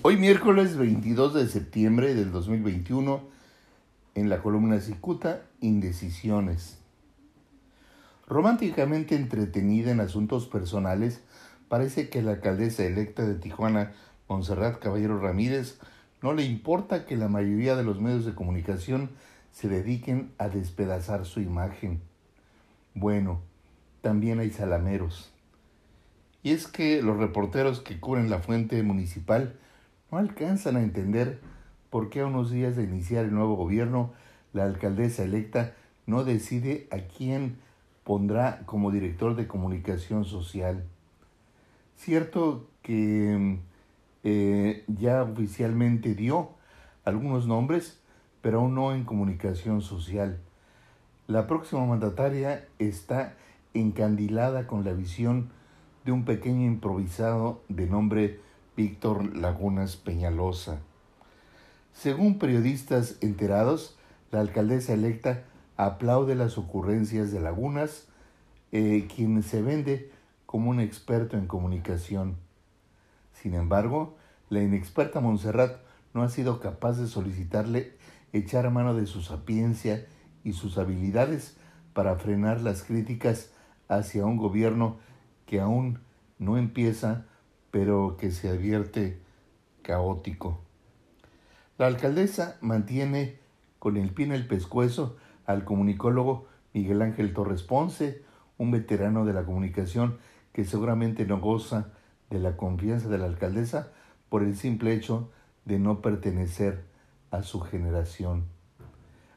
Hoy miércoles 22 de septiembre del 2021, en la columna Cicuta, Indecisiones. Románticamente entretenida en asuntos personales, parece que la alcaldesa electa de Tijuana, Monserrat Caballero Ramírez, no le importa que la mayoría de los medios de comunicación se dediquen a despedazar su imagen. Bueno, también hay salameros. Y es que los reporteros que cubren la fuente municipal no alcanzan a entender por qué a unos días de iniciar el nuevo gobierno la alcaldesa electa no decide a quién pondrá como director de comunicación social. Cierto que eh, ya oficialmente dio algunos nombres, pero aún no en comunicación social. La próxima mandataria está encandilada con la visión de un pequeño improvisado de nombre Víctor Lagunas Peñalosa. Según periodistas enterados, la alcaldesa electa aplaude las ocurrencias de Lagunas, eh, quien se vende como un experto en comunicación. Sin embargo, la inexperta Montserrat no ha sido capaz de solicitarle echar mano de su sapiencia y sus habilidades para frenar las críticas hacia un gobierno que aún no empieza pero que se advierte caótico. La alcaldesa mantiene con el pie en el pescuezo al comunicólogo Miguel Ángel Torres Ponce, un veterano de la comunicación que seguramente no goza de la confianza de la alcaldesa por el simple hecho de no pertenecer a su generación.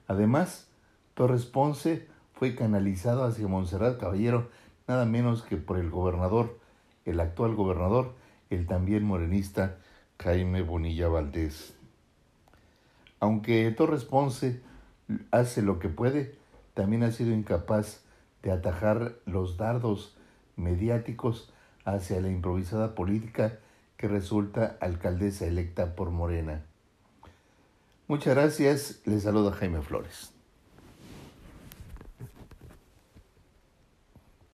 Además, Torres Ponce fue canalizado hacia Montserrat Caballero nada menos que por el gobernador, el actual gobernador, el también morenista Jaime Bonilla Valdés. Aunque Torres Ponce hace lo que puede, también ha sido incapaz de atajar los dardos mediáticos hacia la improvisada política que resulta alcaldesa electa por Morena. Muchas gracias, les saluda Jaime Flores.